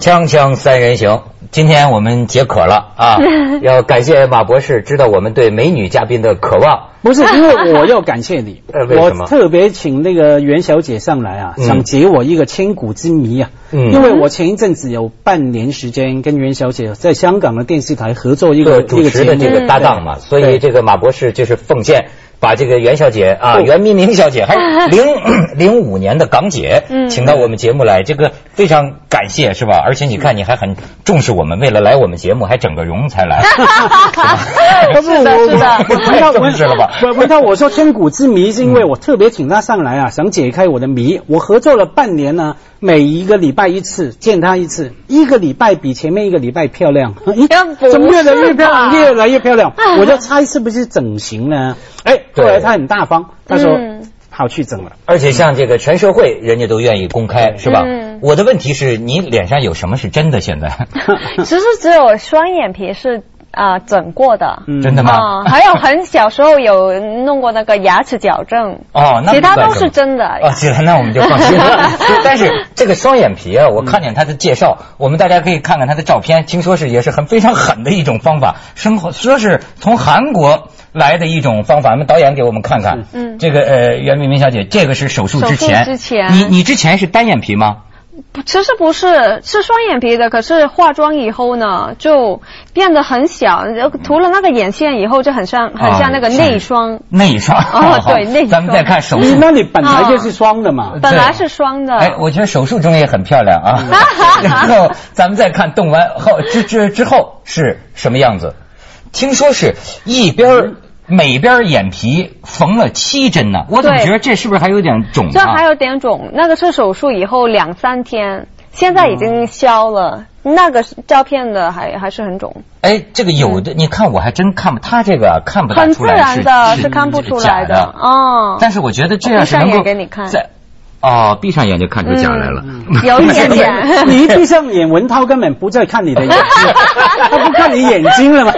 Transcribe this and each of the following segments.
锵锵三人行，今天我们解渴了啊！要感谢马博士知道我们对美女嘉宾的渴望。不是，因为我要感谢你，呃为什么我特别请那个袁小姐上来啊，嗯想解我一个千古之谜啊。嗯因为我前一阵子有半年时间跟袁小姐在香港的电视台合作一个个主持的这个搭档嘛，所以这个马博士就是奉献。把这个袁小姐啊，哦袁明明小姐，还有 零 零五年的港姐，嗯请到我们节目来，这个非常感谢，是吧？而且你看，你还很重视我们，为了来我们节目还整个容才来，不 是 是的是的我太重视了吧？不不，他我说千古之谜是因为我特别请他上来啊，想解开我的谜。我合作了半年呢，每一个礼拜一次见他一次，一个礼拜比前面一个礼拜漂亮，怎么越来越漂亮，越来越漂亮？我就猜是不是整形呢？哎，后来他很大方，他说嗯好去整了。而且像这个全社会，人家都愿意公开，是吧？嗯我的问题是你脸上有什么是真的？现在 其实只有双眼皮是啊、整过的。嗯真的吗？啊、还有很小时候有弄过那个牙齿矫正，哦，那其他都是真的。哦，行，那我们就放心了。但是这个双眼皮啊，我看见他的介绍，我们大家可以看看他的照片，听说是也是很非常狠的一种方法，生活说是从韩国来的一种方法。我们导演给我们看看，嗯这个呃，袁明明小姐，这个是手术之前，手术之前你你之前是单眼皮吗？不其实不是，是双眼皮的，可是化妆以后呢，就变得很小，然后涂了那个眼线以后，就很像很像那个内双。内双哦对内双咱们再看手术。那你本来就是双的嘛。本来是双的，哎，我觉得手术中也很漂亮啊。然后咱们再看动完后之之之后是什么样子？听说是一边儿每边眼皮缝了七针呢，我怎么觉得这是不是还有点肿啊？这还有点肿，那个是手术以后两三天，现在已经消了。那个照片的还还是很肿，哎，这个有的，你看我还真看不，他这个啊看不大很自出来是然的，是是看不出来假的。哦。但是我觉得这样是能够眼给你看在哦，闭上眼就看出假来了。有一点点。你一闭上眼，文涛根本不再看你的眼睛，他不看你眼睛了嘛？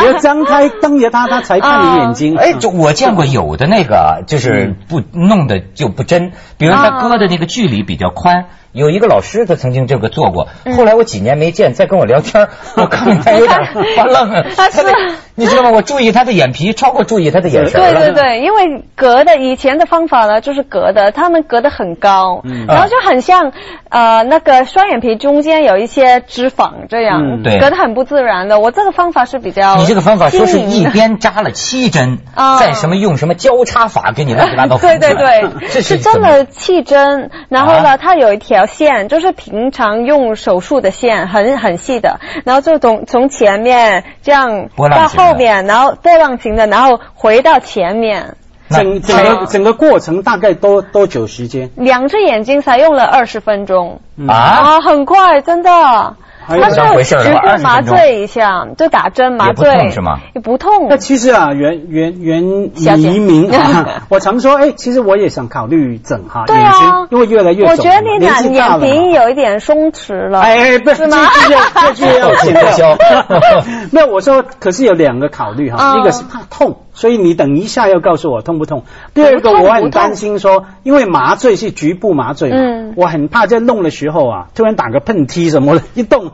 你要张开瞪着他，他才看你眼睛。哎，就我见过有的那个啊，就是不弄的就不真，比如他割的那个距离比较宽。有一个老师，他曾经这个做过，后来我几年没见，再跟我聊天，我看见他有点 发愣。他是的你知道吗？我注意他的眼皮，超过注意他的眼神。对对对，因为隔的以前的方法呢，就是隔的，他们隔得很高，然后就很像呃那个双眼皮中间有一些脂肪这样，隔得很不自然的。我这个方法是比较你这个方法说是一边扎了七针，啊再什么用什么交叉法给你乱七八糟 对。对对，是真的气针，然后啊呢，它有一条线，就是平常用手术的线，很很细的，然后就从从前面这样到后面，然后波浪形的，然后回到前面。整整个整个过程大概多多久时间？两只眼睛才用了二十分钟啊？啊，很快，真的。还有它当回事是局部麻醉一下，就打针麻醉，也不痛是吗？也不痛那。其实啊，袁袁袁小姐黎明啊，我常说，哎，其实我也想考虑整哈对眼睛啊，，因为越来越我觉得你年眼眼皮有一点松弛了。哎，不是吗这这这这要剪口掉销。没有，我说可是有两个考虑哈，嗯一个是怕痛，所以你等一下要告诉我痛不痛。第二个我很担心说，因为麻醉是局部麻醉嘛，嗯我很怕在弄的时候啊，突然打个喷嚏什么的，一动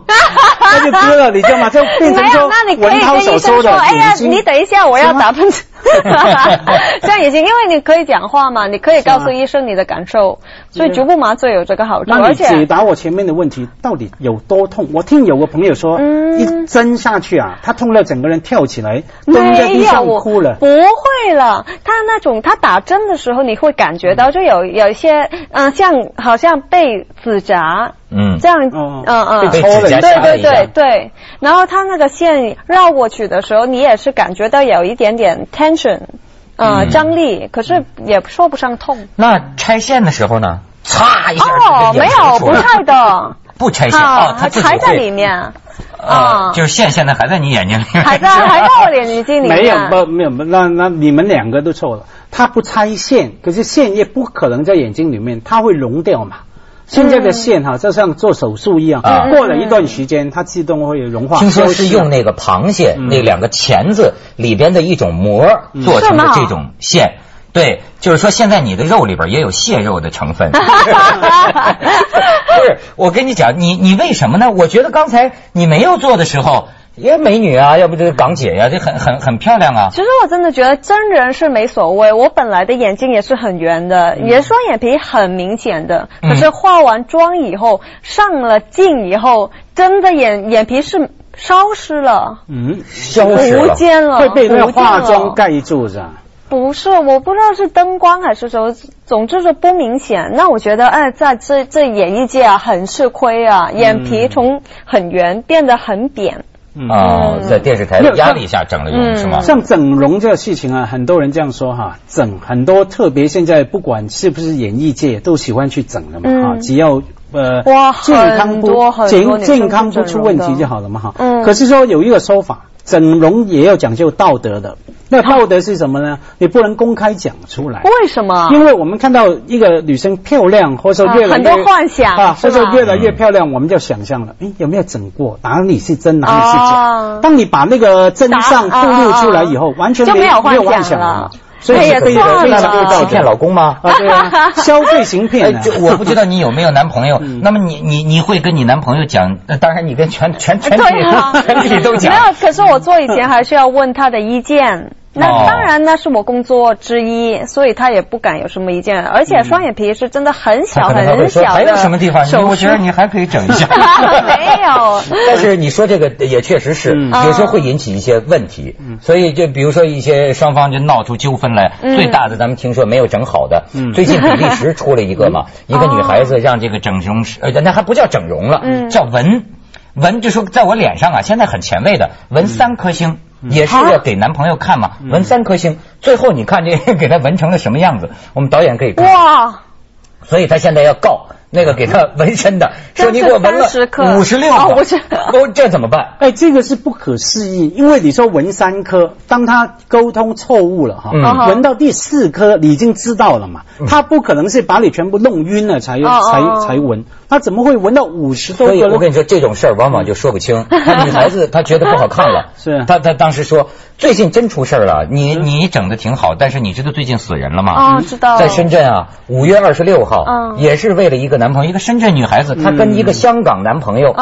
那就割了，你知道吗？就变成，说文涛所说的哎呀。你等一下，我要打喷嚏。这样也行，因为你可以讲话嘛，你可以告诉医生你的感受，所以局部麻醉有这个好处，而且解答我前面的问题，到底有多痛？我听有个朋友说，嗯一针下去啊，他痛到整个人跳起来，蹲在地上哭了。不会了。他那种他打针的时候，你会感觉到就有有一些嗯、呃像好像被纸扎。嗯。这样，哦嗯嗯，被抽了一下。对对对对，然后他那个线绕过去的时候，你也是感觉到有一点点 tension，呃，嗯。张力，可是也说不上痛。那拆线的时候呢？嚓一下哦，没有，不拆的，不拆线啊哦，它还在里面，啊，啊，就是线现在还在你眼睛里面，还在还在我眼睛里面，没有不没有，那那你们两个都错了。它不拆线，可是线也不可能在眼睛里面，它会溶掉嘛。现在的线哈，就像做手术一样，啊过了一段时间，它自动会融化。听说是用那个螃蟹嗯那两个钳子里边的一种膜做成的这种线。对，就是说现在你的肉里边也有蟹肉的成分。不是，我跟你讲，你你为什么呢？我觉得刚才你没有做的时候。也美女啊，要不就是港姐呀，这很很很漂亮啊。其实我真的觉得真人是没所谓，我本来的眼睛也是很圆的，也双眼皮很明显的。可是化完妆以后，上了镜以后，真的眼眼皮是消失了。嗯，消失了，不见了，会被那个化妆盖住是吧？不是，我不知道是灯光还是什么，总之是不明显。那我觉得，哎，在这这演艺界啊，很吃亏啊，眼皮从很圆变得很扁。啊，在电视台的压力下整了容是吗？像整容这个事情啊，很多人这样说哈，整很多，特别现在不管是不是演艺界，都喜欢去整的嘛哈，只要呃健康不健健康不出问题就好了嘛哈。嗯。可是说有一个说法，整容也要讲究道德的。那道德是什么呢？你不能公开讲出来。为什么？因为我们看到一个女生漂亮，或者说越来越很多幻想啊，或者越来越漂亮，我们就想象了，哎，有没有整过？哪里是真，哪里是假？当你把那个真相透露出来以后，完全没有幻想了。所以可以骗了，骗老公吗？消费型骗。就我不知道你有没有男朋友，那么你你你会跟你男朋友讲？当然你跟全全全体全体都讲。没有，可是我做以前还是要问他的意见。那当然，那是我工作之一，所以他也不敢有什么意见。而且双眼皮是真的很小很小的。还有什么地方？我觉得你还可以整一下。没有。但是你说这个也确实是，有时候会引起一些问题。所以就比如说一些双方就闹出纠纷来，最大的咱们听说没有整好的。最近比利时出了一个嘛，一个女孩子让这个整容师，呃，那还不叫整容了，叫纹纹，就说在我脸上啊，现在很前卫的纹三颗星。也是要给男朋友看嘛，纹三颗星，最后你看这给他纹成了什么样子？我们导演可以看。哇！所以他现在要告。那个给他纹身的，说你给我纹了五十六个，哦，这怎么办？哎，这个是不可思议，因为你说纹三颗，当他沟通错误了哈，纹到第四颗，你已经知道了嘛，他不可能是把你全部弄晕了才才才纹，他怎么会闻到五十多个？所以我跟你说，这种事儿往往就说不清。女孩子她觉得不好看了，是她她当时说最近真出事儿了，你你整的挺好，但是你知道最近死人了吗？啊，知道，在深圳啊，五月二十六号，也是为了一个。男朋友一个深圳女孩子，她跟一个香港男朋友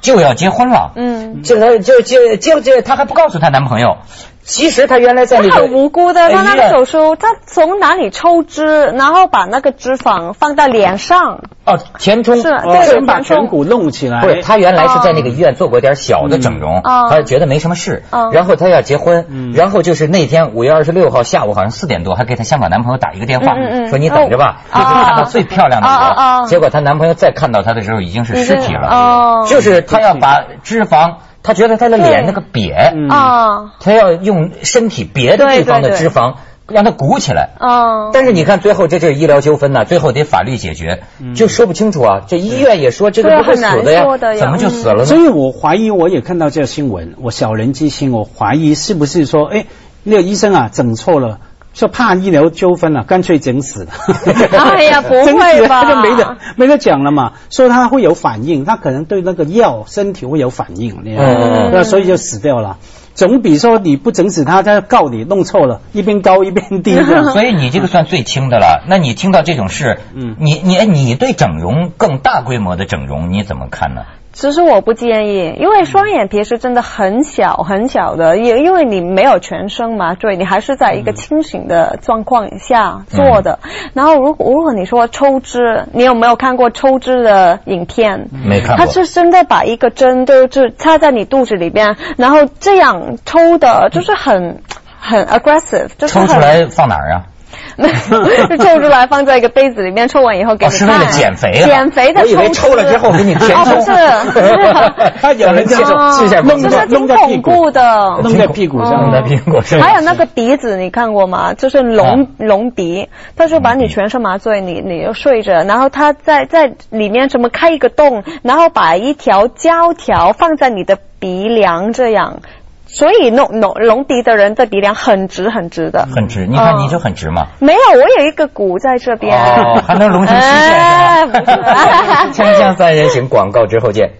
就要结婚了，嗯，就就就就就她还不告诉她男朋友。其实他原来在那个很无辜的，他那个手术，他从哪里抽脂，然后把那个脂肪放到脸上。哦，填充是，先把颧骨弄起来。不是，他原来是在那个医院做过点小的整容，他觉得没什么事。然后他要结婚，然后就是那天五月二十六号下午，好像四点多，还给她香港男朋友打一个电话，说你等着吧，一直看到最漂亮的我。结果她男朋友再看到她的时候，已经是尸体了。就是她要把脂肪。他觉得他的脸那个瘪啊，他要用身体别的地方的脂肪让它鼓起来啊。但是你看最后这就是医疗纠纷呢，最后得法律解决，就说不清楚啊。这医院也说这个不会死的呀，怎么就死了呢？所以我怀疑，我也看到这个新闻，我小人之心，我怀疑是不是说，哎，那个医生啊整错了。说怕医疗纠纷了，干脆整死了。哎呀，不会吧？就没得没得讲了嘛。说他会有反应，他可能对那个药身体会有反应，那所以就死掉了。总比说你不整死他，他告你弄错了，一边高一边低。所以你这个算最轻的了。那你听到这种事，嗯，你你你对整容更大规模的整容你怎么看呢？其实我不建议，因为双眼皮是真的很小很小的，也因为你没有全身麻醉，你还是在一个清醒的状况下做的。然后，如果如果你说抽脂，你有没有看过抽脂的影片？没看过。他是真的把一个针都就插在你肚子里边，然后这样抽的，就是很很 aggressive。就抽出来放哪儿啊？就 抽出来放在一个杯子里面，抽完以后给你是为了减肥啊？减肥的我以为抽了之后给你填充。是，他有人 这种试一下，弄在挺恐怖的，弄在屁股上，弄在屁股上。还有那个鼻子，你看过吗？就是隆隆鼻，他说把你全身麻醉，你你又睡着，然后他在在里面怎么开一个洞，然后把一条胶条放在你的鼻梁这样。所以隆隆隆鼻的人的鼻梁很直很直的，很直。你看你就很直嘛。没有，我有一个骨在这边。哦，还能隆成曲线是吧？锵锵三人行，广告之后见。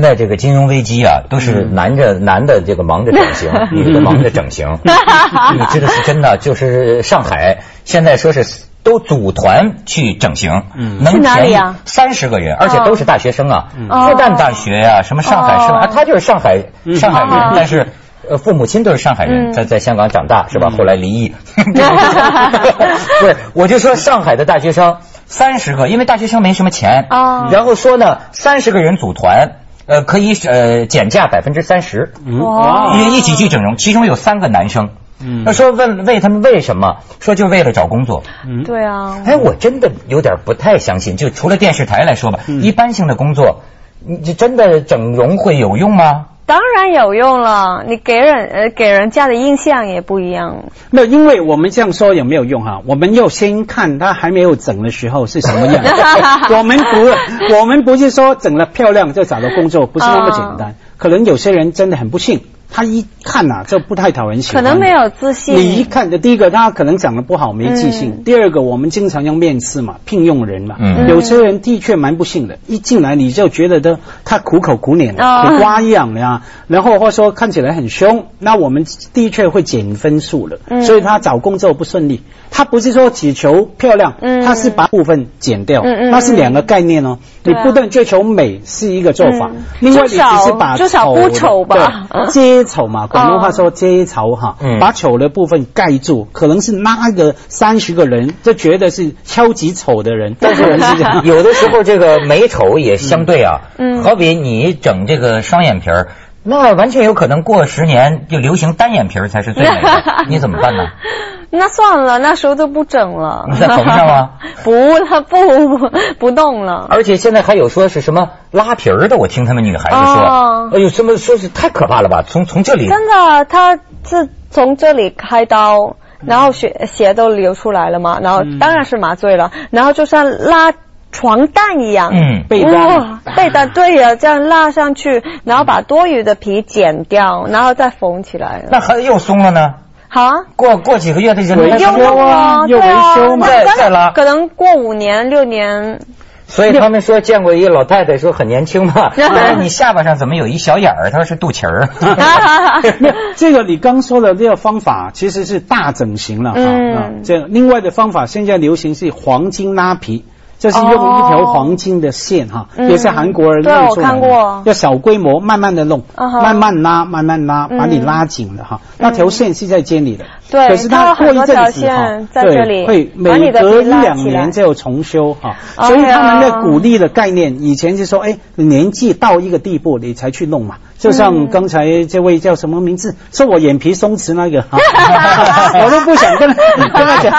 现在这个金融危机啊，都是男着男的这个忙着整形，女的忙着整形。你知道是真的，就是上海现在说是都组团去整形，能便宜三十个人，而且都是大学生啊，复旦大学呀，什么上海是吧？他就是上海上海人，但是。呃，父母亲都是上海人，在在香港长大是吧？后来离异。不是，我就说上海的大学生三十个，因为大学生没什么钱啊。然后说呢，三十个人组团，呃，可以呃减价百分之三十。哇！因为一起去整容，其中有三个男生。嗯。那说问问他们为什么？说就为了找工作。嗯。对啊。哎，我真的有点不太相信。就除了电视台来说吧，一般性的工作，你真的整容会有用吗？当然有用了，你给人呃给人家的印象也不一样。那因为我们这样说有没有用哈？我们要先看他还没有整的时候是什么样。我们不，我们不是说整了漂亮就找到工作，不是那么简单。可能有些人真的很不幸。他一看呐，这不太讨人喜欢。可能没有自信。你一看，第一个他可能长得不好，没自信；第二个，我们经常用面试嘛，聘用人嘛。嗯。有些人的确蛮不幸的，一进来你就觉得他他苦口苦脸，苦瓜样呀，然后或者说看起来很凶，那我们的确会减分数了。嗯。所以他找工作不顺利。他不是说只求漂亮，嗯，他是把部分减掉，嗯嗯，那是两个概念哦。你不断追求美是一个做法，另外你只是把丑吧，遮丑嘛，广东话说遮丑哈，把丑的部分盖住，可能是那个三十个人就觉得是超级丑的人，但是 有的时候这个美丑也相对啊，嗯，好比你整这个双眼皮儿，那完全有可能过十年就流行单眼皮儿才是最美的，你怎么办呢？那算了，那时候都不整了。你在缝上吗？不了，不不不动了。而且现在还有说是什么拉皮儿的，我听他们女孩子说，哎呦，什么说是太可怕了吧？从从这里真的，他是从这里开刀，然后血血都流出来了嘛，然后当然是麻醉了，然后就像拉床单一样，嗯，被单，被单，对呀，这样拉上去，然后把多余的皮剪掉，然后再缝起来。那还又松了呢？好啊，过过几个月他就维修啊，又维修嘛，再再拉，可能过五年六年。所以他们说见过一个老太太说很年轻嘛，你下巴上怎么有一小眼儿？他说是肚脐儿。这个你刚说的这个方法其实是大整形了啊。这另外的方法现在流行是黄金拉皮。就是用一条黄金的线哈，也是韩国人弄出来的，要小规模慢慢的弄，慢慢拉，慢慢拉，把你拉紧了哈。那条线是在肩里的，对，可是它过一阵子哈，对，会每隔一两年就重修哈。所以他们的鼓励的概念，以前就说，哎，年纪到一个地步你才去弄嘛。就像刚才这位叫什么名字？说我眼皮松弛那个，我都不想跟 跟他讲，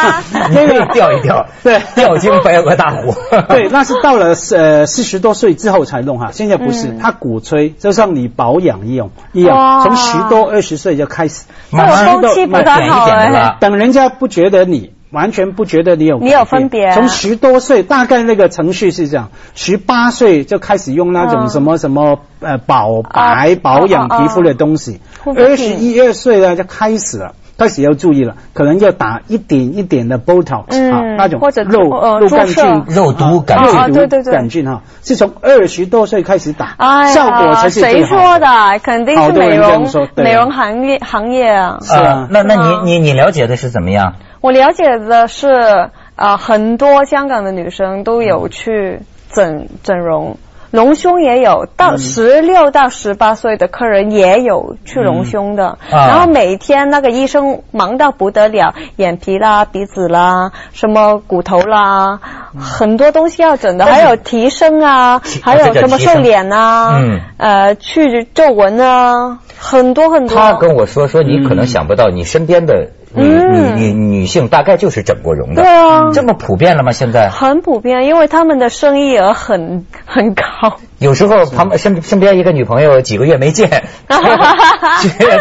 因为掉一掉，对，掉进白鹅大虎。对，那是到了呃四十多岁之后才弄哈，现在不是，他鼓吹就像你保养一样一样，从十多二十岁就开始，慢慢的慢点一点的等人家不觉得你。完全不觉得你有你有分别。从十多岁，大概那个程序是这样：十八岁就开始用那种什么什么呃保白保养皮肤的东西，二十一二岁呢就开始了，开始要注意了，可能要打一点一点的 Botox 啊，那种肉肉杆菌、肉毒杆菌、肉毒杆菌哈，是从二十多岁开始打，效果才是谁说的？肯定是美容美容行业行业啊。是啊，那那你你你了解的是怎么样？我了解的是，啊，很多香港的女生都有去整整容，隆胸也有，到十六到十八岁的客人也有去隆胸的。然后每天那个医生忙到不得了，眼皮啦、鼻子啦、什么骨头啦，很多东西要整的，还有提升啊，还有什么瘦脸啊，呃，去皱纹啊，很多很多。他跟我说说，你可能想不到，你身边的。女女女女性大概就是整过容的，对啊，这么普遍了吗？现在很普遍，因为他们的生意额很很高。有时候旁身身边一个女朋友几个月没见，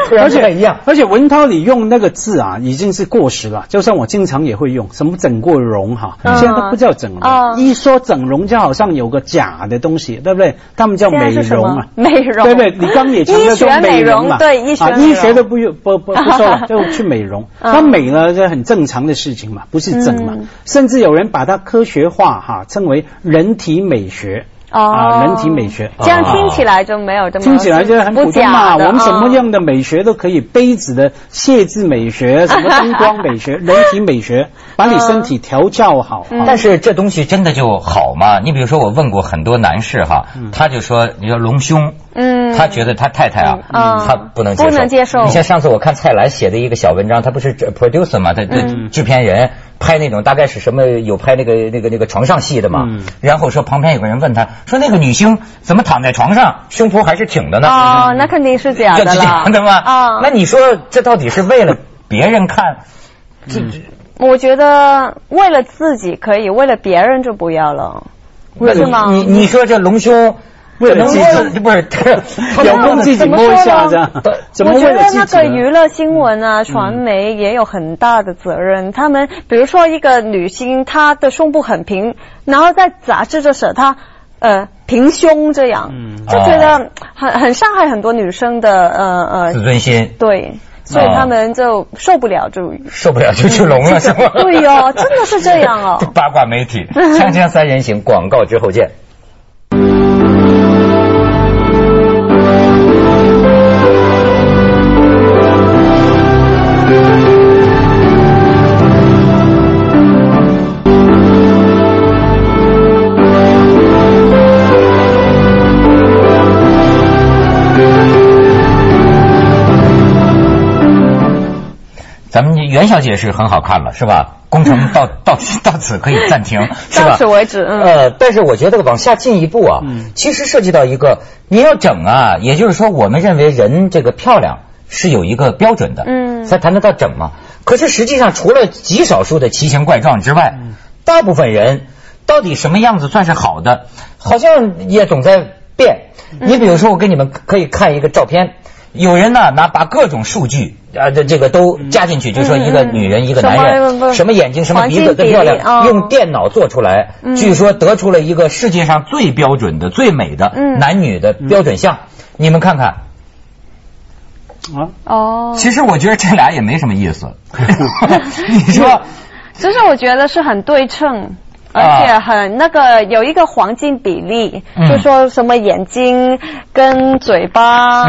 突然间一样。而且文涛，你用那个字啊，已经是过时了。就算我经常也会用，什么整过容哈，现在都不叫整容。一说整容，就好像有个假的东西，对不对？他们叫美容啊，美容，对不对？你刚也强调说美容嘛，对，医学医学都不用不不不说了，就去美容。那美呢，这很正常的事情嘛，不是整嘛。甚至有人把它科学化哈，称为人体美学。啊，人体美学，这样听起来就没有这么听起来就很普通嘛。我们什么样的美学都可以，杯子的谢字美学，什么灯光美学，人体美学，把你身体调教好。但是这东西真的就好吗？你比如说，我问过很多男士哈，他就说，你说隆胸，嗯，他觉得他太太啊，他不能接受。不能接受。你像上次我看蔡澜写的一个小文章，他不是 producer 嘛，他制片人。拍那种大概是什么有拍那个那个那个床上戏的嘛，然后说旁边有个人问他说那个女星怎么躺在床上胸脯还是挺的呢？哦，那肯定是假的假的吗？啊，那你说这到底是为了别人看？这我觉得为了自己可以，为了别人就不要了，为什么？你你说这隆胸。为了自己不是，有空自己摸一下这样。我觉得那个娱乐新闻啊，传媒也有很大的责任。他们比如说一个女星，她的胸部很平，然后在杂志就写她呃平胸这样，就觉得很很伤害很多女生的呃呃自尊心。对，所以他们就受不了就受不了就去聋了是吗？对哦，真的是这样哦。八卦媒体，锵锵三人行，广告之后见。袁小姐是很好看了，是吧？工程到 到到此可以暂停，是吧？到此为止。呃，但是我觉得往下进一步啊，其实涉及到一个你要整啊，也就是说，我们认为人这个漂亮是有一个标准的，嗯，才谈得到整嘛。可是实际上，除了极少数的奇形怪状之外，大部分人到底什么样子算是好的，好像也总在变。你比如说，我给你们可以看一个照片。有人呢拿把各种数据啊，这这个都加进去，就说一个女人一个男人，什么眼睛什么鼻子更漂亮，用电脑做出来，据说得出了一个世界上最标准的、最美的男女的标准像。你们看看，啊。哦，其实我觉得这俩也没什么意思。你说，其实我觉得是很对称。而且很那个有一个黄金比例，就说什么眼睛跟嘴巴，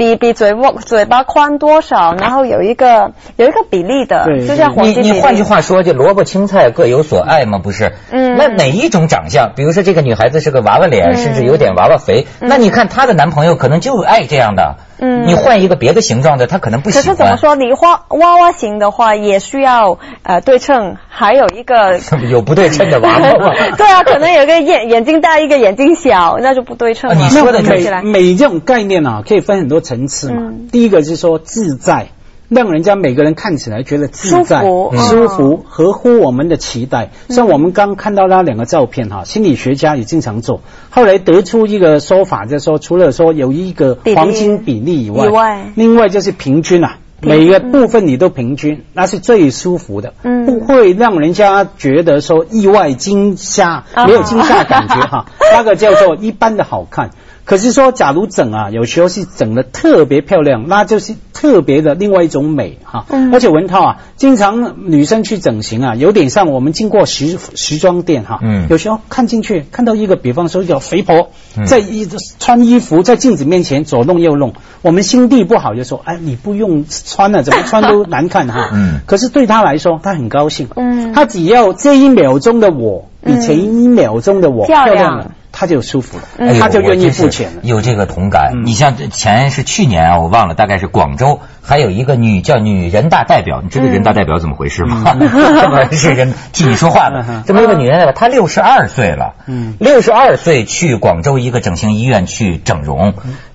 比比嘴巴嘴巴宽多少，然后有一个有一个比例的，就像黄金你你换句话说，就萝卜青菜各有所爱嘛？不是？嗯。那哪一种长相？比如说这个女孩子是个娃娃脸，甚至有点娃娃肥，那你看她的男朋友可能就爱这样的。嗯，你换一个别的形状的，他可能不喜欢。可是怎么说？你花娃娃型的话，也需要呃对称，还有一个 有不对称的娃娃。对啊，可能有个眼眼睛大，一个眼睛小，那就不对称。你说的美美这种概念啊，可以分很多层次嘛。第一个是说自在。让人家每个人看起来觉得自在、舒服、合乎我们的期待。像我们刚看到那两个照片哈，心理学家也经常做，后来得出一个说法，就是说除了说有一个黄金比例以外，另外就是平均啊，每个部分你都平均，那是最舒服的，嗯。不会让人家觉得说意外惊吓，没有惊吓感觉哈，那个叫做一般的好看。可是说，假如整啊，有时候是整的特别漂亮，那就是特别的另外一种美哈。嗯。而且文涛啊，经常女生去整形啊，有点像我们经过时时装店哈。嗯。有时候看进去，看到一个，比方说叫肥婆在一穿衣服，在镜子面前左弄右弄，我们心地不好就说：“哎，你不用穿了，怎么穿都难看哈。”嗯。可是对她来说，她很高兴。嗯。她只要这一秒钟的我比前一秒钟的我漂亮了。他就舒服了，他就愿意付钱了。有这个同感。你像前是去年啊，我忘了，大概是广州还有一个女叫女人大代表，你知道人大代表怎么回事吗？是人替你说话的，这么一个女人代表，她六十二岁了，六十二岁去广州一个整形医院去整容，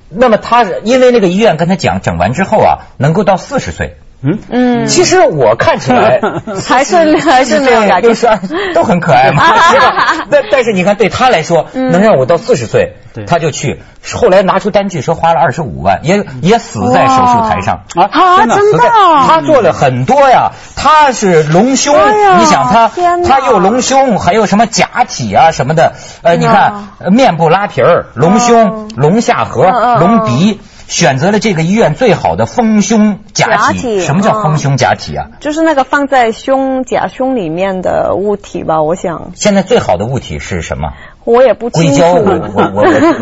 那么她因为那个医院跟她讲，整完之后啊，能够到四十岁。嗯嗯，其实我看起来 还是 还是没有感觉，六十二都很可爱嘛。但但是你看，对他来说，能让我到四十岁，他就去。后来拿出单据说花了二十五万，也也死在手术台上啊！真的，他做了很多呀。他是隆胸，你想他他又隆胸，还有什么假体啊什么的。呃，你看面部拉皮儿、隆胸、隆下颌、隆鼻。选择了这个医院最好的丰胸假体。什么叫丰胸假体啊？就是那个放在胸假胸里面的物体吧，我想。现在最好的物体是什么？我也不清楚。硅胶，我我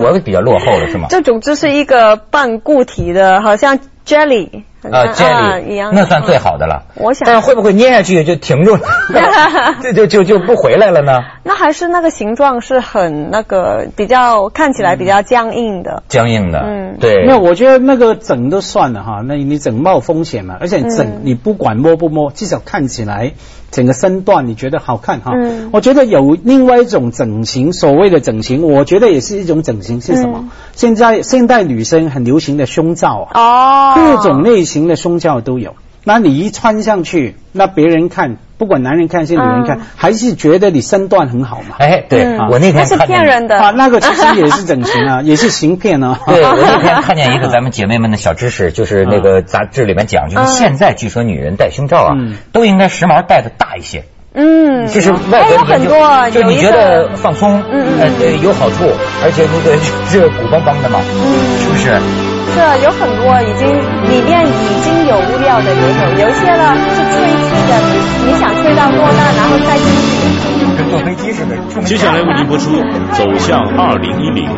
我我比较落后了，是吗？这种就是一个半固体的，好像 jelly。啊，jelly 那算最好的了。我想，但是会不会捏下去就停住了？就就就就不回来了呢？那还是那个形状是很那个比较看起来比较僵硬的。僵硬的，嗯，对。那我觉得那个整都算了哈，那你整冒风险嘛，而且整你不管摸不摸，至少看起来。整个身段你觉得好看哈？嗯，我觉得有另外一种整形，所谓的整形，我觉得也是一种整形，是什么？现在现代女生很流行的胸罩啊，哦，各种类型的胸罩都有。那你一穿上去，那别人看，不管男人看是女人看，还是觉得你身段很好嘛？哎，对我那天是骗人的。啊，那个其实也是整形啊，也是行骗啊。对我那天 看见一个咱们姐妹们的小知识，就是那个杂志里面讲，就是现在据说女人戴胸罩啊，都应该时髦戴的大一些。嗯，就是外国很多，就你觉得放松，嗯嗯，有好处，而且那个 是鼓邦邦的嘛，嗯，是不是？是有很多已经里面已经有物料的也有，有一些呢是吹气的，你你想吹到多大，然后再进去。跟坐飞机似的。接下来为您播出《走向二零一零》。